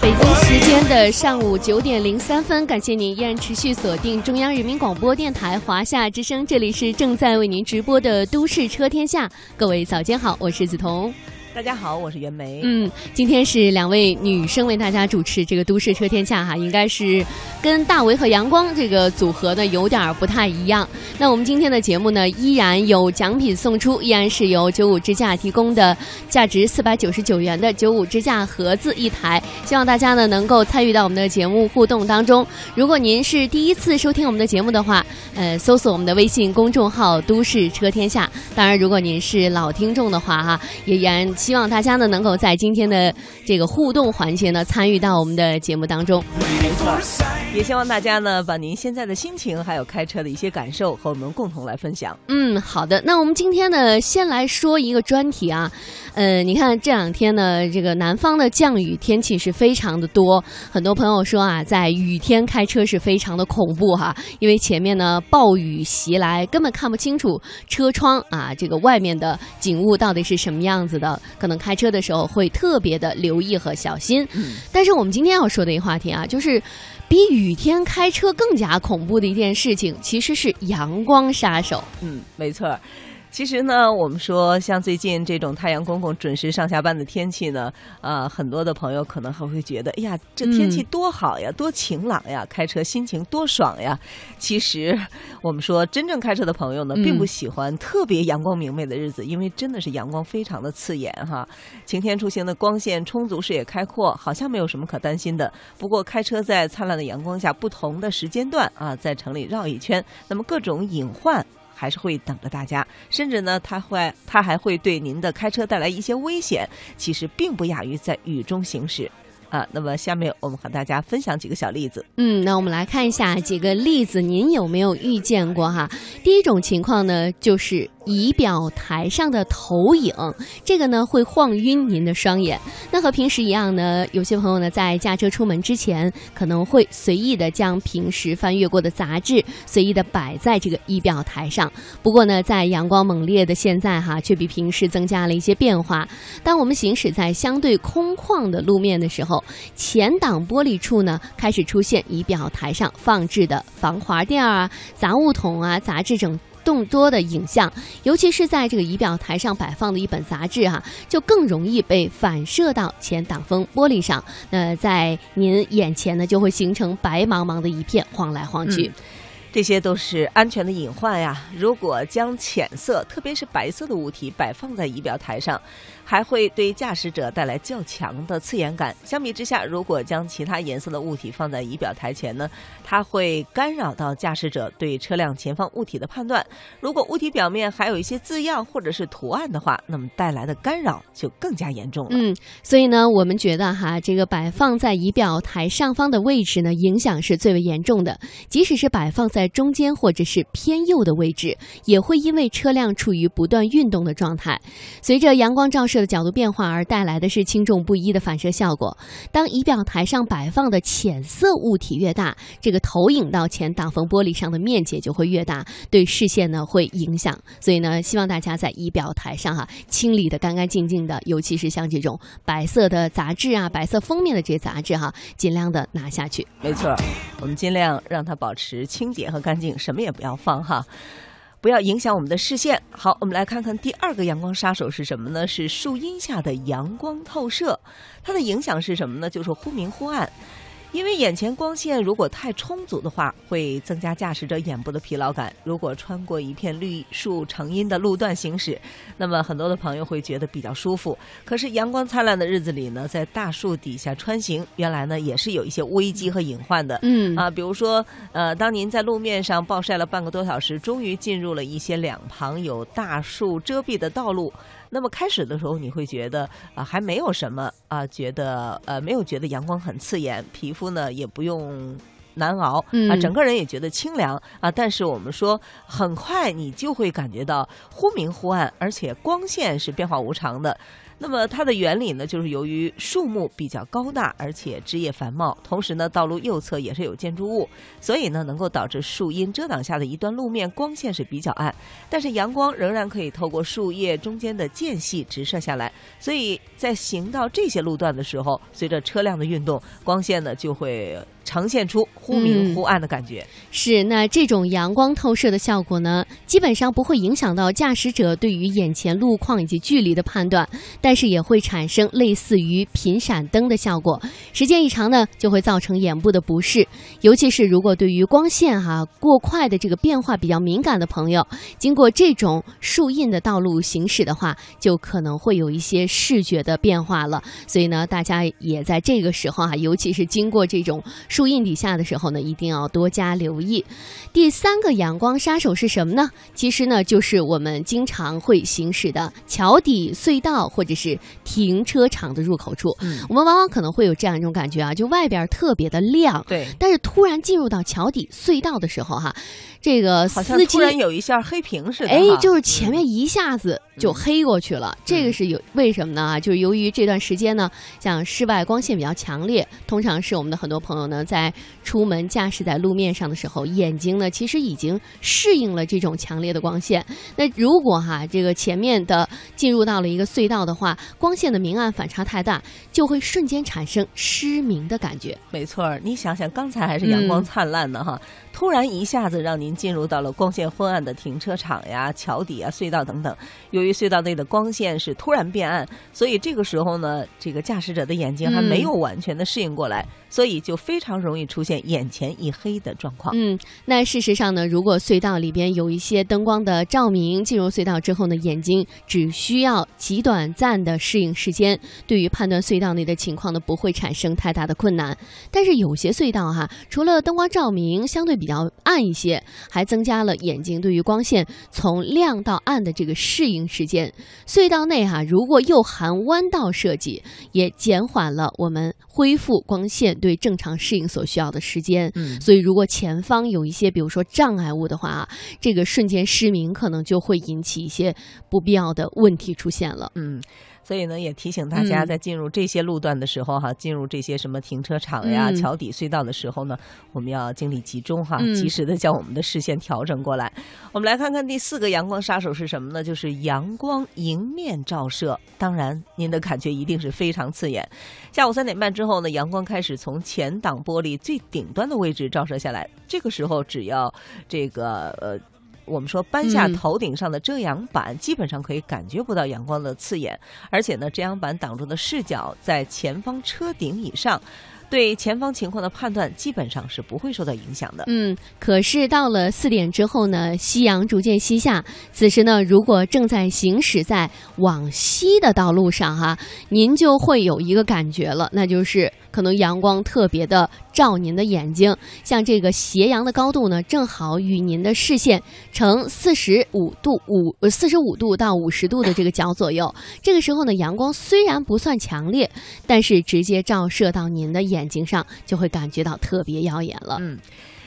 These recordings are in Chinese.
北京时间的上午九点零三分，感谢您依然持续锁定中央人民广播电台华夏之声，这里是正在为您直播的《都市车天下》，各位早间好，我是梓潼。大家好，我是袁梅。嗯，今天是两位女生为大家主持这个《都市车天下》哈，应该是跟大为和阳光这个组合呢有点不太一样。那我们今天的节目呢，依然有奖品送出，依然是由九五支架提供的价值四百九十九元的九五支架盒子一台，希望大家呢能够参与到我们的节目互动当中。如果您是第一次收听我们的节目的话，呃，搜索我们的微信公众号“都市车天下”。当然，如果您是老听众的话哈，也依然希望大家呢能够在今天的这个互动环节呢参与到我们的节目当中。没错，也希望大家呢把您现在的心情还有开车的一些感受和我们共同来分享。嗯，好的。那我们今天呢，先来说一个专题啊。呃，你看这两天呢，这个南方的降雨天气是非常的多，很多朋友说啊，在雨天开车是非常的恐怖哈，因为前面呢暴雨袭来，根本看不清楚车窗啊，这个外面的景物到底是什么样子的，可能开车的时候会特别的留意和小心。但是我们今天要说的一个话题啊，就是。比雨天开车更加恐怖的一件事情，其实是阳光杀手。嗯，没错。其实呢，我们说像最近这种太阳公公准时上下班的天气呢，啊，很多的朋友可能还会觉得，哎呀，这天气多好呀，多晴朗呀，开车心情多爽呀。其实，我们说真正开车的朋友呢，并不喜欢特别阳光明媚的日子，因为真的是阳光非常的刺眼哈。晴天出行的光线充足，视野开阔，好像没有什么可担心的。不过，开车在灿烂的阳光下，不同的时间段啊，在城里绕一圈，那么各种隐患。还是会等着大家，甚至呢，它会，它还会对您的开车带来一些危险。其实并不亚于在雨中行驶，啊。那么下面我们和大家分享几个小例子。嗯，那我们来看一下几个例子，您有没有遇见过哈？第一种情况呢，就是仪表台上的投影，这个呢会晃晕您的双眼。那和平时一样呢，有些朋友呢在驾车出门之前，可能会随意的将平时翻阅过的杂志随意的摆在这个仪表台上。不过呢，在阳光猛烈的现在哈，却比平时增加了一些变化。当我们行驶在相对空旷的路面的时候，前挡玻璃处呢开始出现仪表台上放置的防滑垫儿啊、杂物桶啊、杂志等。众多的影像，尤其是在这个仪表台上摆放的一本杂志哈、就更容易被反射到前挡风玻璃上。那在您眼前呢，就会形成白茫茫的一片，晃来晃去。这些都是安全的隐患呀！如果将浅色，特别是白色的物体摆放在仪表台上，还会对驾驶者带来较强的刺眼感。相比之下，如果将其他颜色的物体放在仪表台前呢，它会干扰到驾驶者对车辆前方物体的判断。如果物体表面还有一些字样或者是图案的话，那么带来的干扰就更加严重了。嗯，所以呢，我们觉得哈，这个摆放在仪表台上方的位置呢，影响是最为严重的。即使是摆放在中间或者是偏右的位置，也会因为车辆处于不断运动的状态，随着阳光照射的角度变化而带来的是轻重不一的反射效果。当仪表台上摆放的浅色物体越大，这个投影到前挡风玻璃上的面积就会越大，对视线呢会影响。所以呢，希望大家在仪表台上哈、清理的干干净净的，尤其是像这种白色的杂志啊、白色封面的这些杂志哈、尽量的拿下去。没错，我们尽量让它保持清洁很干净，什么也不要放哈。不要影响我们的视线。好，我们来看看第二个阳光杀手是什么呢？是树荫下的阳光透射。它的影响是什么呢？就是忽明忽暗。因为眼前光线如果太充足的话，会增加驾驶者眼部的疲劳感。如果穿过一片绿树成荫的路段行驶，那么很多的朋友会觉得比较舒服。可是阳光灿烂的日子里呢，在大树底下穿行，原来呢也是有一些危机和隐患的。嗯啊，比如说，呃，当您在路面上暴晒了半个多小时，终于进入了一些两旁有大树遮蔽的道路。那么开始的时候，你会觉得啊、还没有什么啊、觉得呃没有觉得阳光很刺眼，皮肤呢也不用。难熬啊，嗯整个人也觉得清凉啊。但是我们说，很快你就会感觉到忽明忽暗，而且光线是变化无常的。那么它的原理呢，就是由于树木比较高大，而且枝叶繁茂，同时呢，道路右侧也是有建筑物，所以呢，能够导致树荫遮挡下的一段路面光线是比较暗，但是阳光仍然可以透过树叶中间的间隙直射下来，所以在行到这些路段的时候，随着车辆的运动，光线呢就会呈现出忽明忽暗的感觉。是，那这种阳光透射的效果呢，基本上不会影响到驾驶者对于眼前路况以及距离的判断，但但是也会产生类似于频闪灯的效果。时间一长呢，就会造成眼部的不适，尤其是如果对于光线哈、过快的这个变化比较敏感的朋友，经过这种树荫的道路行驶的话，就可能会有一些视觉的变化了。所以呢，大家也在这个时候啊，尤其是经过这种树荫底下的时候呢，一定要多加留意。第三个阳光杀手是什么呢？其实呢，就是我们经常会行驶的桥底隧道或者是停车场的入口处。嗯我们往往可能会有这样一种感觉啊，就外边特别的亮，对，但是突然进入到桥底隧道的时候哈，这个好像司机突然有一下黑屏似的。哎，就是前面一下子就黑过去了。这个是有为什么呢？啊，就是由于这段时间呢，像室外光线比较强烈，通常是我们的很多朋友呢，在出门驾驶在路面上的时候，眼睛呢其实已经适应了这种强烈的光线。那如果哈这个前面的进入到了一个隧道的话，光线的明暗反差太大，就会瞬间产生失明的感觉。没错，你想想，刚才还是阳光嗯灿烂的哈，突然一下子让您进入到了光线昏暗的停车场呀、桥底啊、隧道等等。由于隧道内的光线是突然变暗，所以这个时候呢，这个驾驶者的眼睛还没有完全的适应过来，所以就非常容易出现眼前一黑的状况。嗯，那事实上呢，如果隧道里边有一些灯光的照明，进入隧道之后呢，眼睛只需要极短暂的适应时间，对于判断隧道内的情况呢，不会产生太大的困难。但是有些隧道哈，除了灯光照明相对比较暗一些，还增加了眼睛对于光线从亮到暗的这个适应时间。隧道内哈，如果又含弯道设计，也减缓了我们恢复光线对正常适应所需要的时间。嗯所以如果前方有一些比如说障碍物的话啊，这个瞬间失明可能就会引起一些不必要的问题出现了。嗯，所以呢，也提醒大家，嗯在进入这些路段的时候哈，进入这些什么停车场呀、嗯桥底隧道的时候呢，我们要精力集中哈，嗯及时的将我们的视线调整过来。我们来看看第四个阳光杀手是什么呢？就是阳光迎面照射。当然，您的感觉一定是非常刺眼。下午三点半之后呢，阳光开始从前挡玻璃最顶端的位置照射下来。这个时候，只要这个呃。我们说搬下嗯头顶上的遮阳板，基本上可以感觉不到阳光的刺眼，而且呢，遮阳板挡住的视角在前方车顶以上，对前方情况的判断基本上是不会受到影响的。嗯，可是到了四点之后呢，夕阳逐渐西下。此时呢，如果正在行驶在往西的道路上哈，您就会有一个感觉了，那就是可能阳光特别的照您的眼睛。像这个斜阳的高度呢，正好与您的视线呈四十五度五四十五度到五十度的这个角左右。这个时候呢，阳光虽然不算强烈，但是直接照射到您的眼睛上，就会感觉到特别耀眼了。嗯，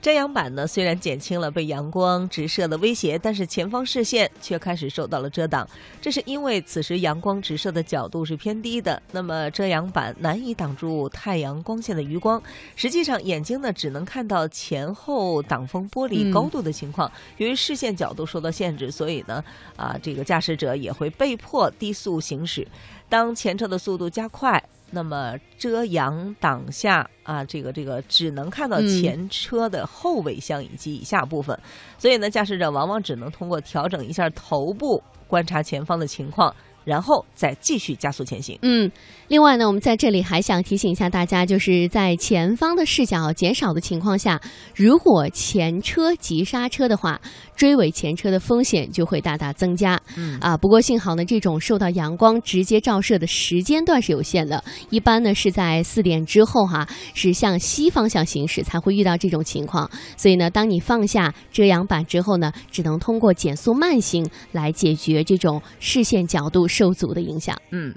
遮阳板呢虽然减轻了被阳光直射的威胁，但是前方视线却开始受到了遮挡。这是因为此时阳光直射的角度是偏低的，那么遮阳板难以挡住太阳光线的余光。实际上，眼睛呢只能看到前后挡风玻璃高度的情况。由于视线角度受到限制，所以呢，啊，这个驾驶者也会被迫低速行驶。当前车的速度加快，那么遮阳挡下啊，这个这个只能看到前车的后尾箱以及以下部分，所以呢，驾驶者往往只能通过调整一下头部。观察前方的情况，然后再继续加速前行。嗯，另外呢，我们在这里还想提醒一下大家，就是在前方的视角减少的情况下，如果前车急刹车的话，追尾前车的风险就会大大增加。嗯啊，不过幸好呢，这种受到阳光直接照射的时间段是有限的，一般呢是在四点之后哈，是向西方向行驶才会遇到这种情况。所以呢，当你放下遮阳板之后呢，只能通过减速慢行来解决这种视线角度受阻的影响。嗯，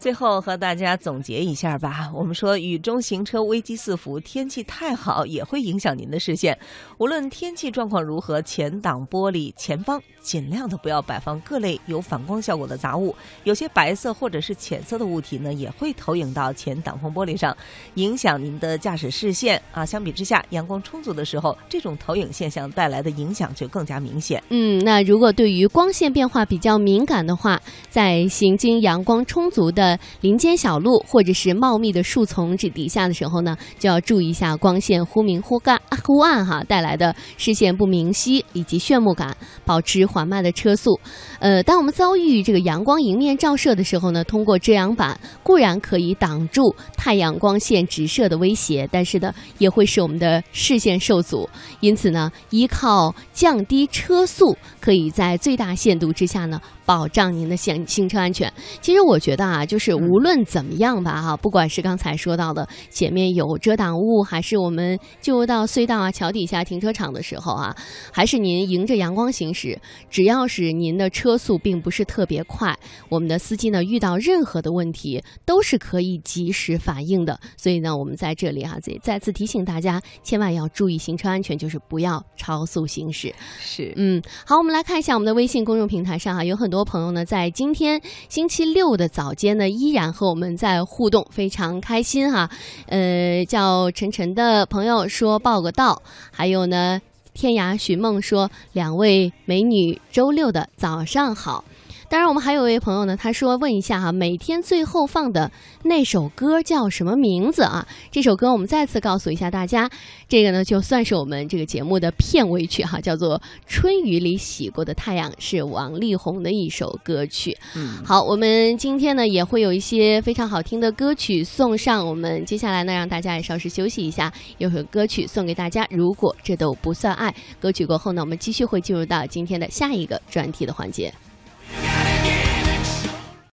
最后和大家总结一下吧。我们说雨中行车危机四伏，天气太好也会影响您的视线。无论天气状况如何，前挡玻璃前方尽量的不要摆放各类有反光效果的杂物。有些白色或者是浅色的物体呢，也会投影到前挡风玻璃上，影响您的驾驶视线啊。相比之下，阳光充足的时候，这种投影现象带来的影响就更加明显。嗯，那如果对于光线变化比较敏感的话，在行经阳光充足的林间小路或者是茂密的树丛之底下的时候呢，就要注意一下光线忽明忽干忽暗哈带来的视线不明晰以及眩目感，保持缓慢的车速。呃，当我们遭遇这个阳光迎面照射的时候呢，通过遮阳板固然可以挡住太阳光线直射的威胁，但是呢，也会使我们的视线受阻。因此呢，依靠降低车速，可以在最大限度之下呢，保障您的行行车安全。其实我觉得啊，就是无论怎么样吧，哈，不管是刚才说到的前面有遮挡物，还是我们进入到隧道啊、桥底下停车场的时候啊，还是您迎着阳光行驶，只要是您的车速并不是特别快，我们的司机呢遇到任何的问题都是可以及时反应的。所以呢，我们在这里哈、再再次提醒大家，千万要注意行车安全，就是不要超速行驶。是嗯，好，我们来看一下我们的微信公众平台上哈，有很多朋友呢在今天星期六的早间呢，依然和我们在互动，非常开心哈。呃，叫晨晨的朋友说报个到，还有呢，天涯寻梦说两位美女周六的早上好。当然，我们还有一位朋友呢，他说问一下哈，每天最后放的那首歌叫什么名字啊？这首歌我们再次告诉一下大家，这个呢就算是我们这个节目的片尾曲哈，叫做《春雨里洗过的太阳》，是王力宏的一首歌曲。嗯，好，我们今天呢也会有一些非常好听的歌曲送上，我们接下来呢让大家也稍事休息一下，有首歌曲送给大家。如果这都不算爱，歌曲过后呢，我们继续会进入到今天的下一个专题的环节。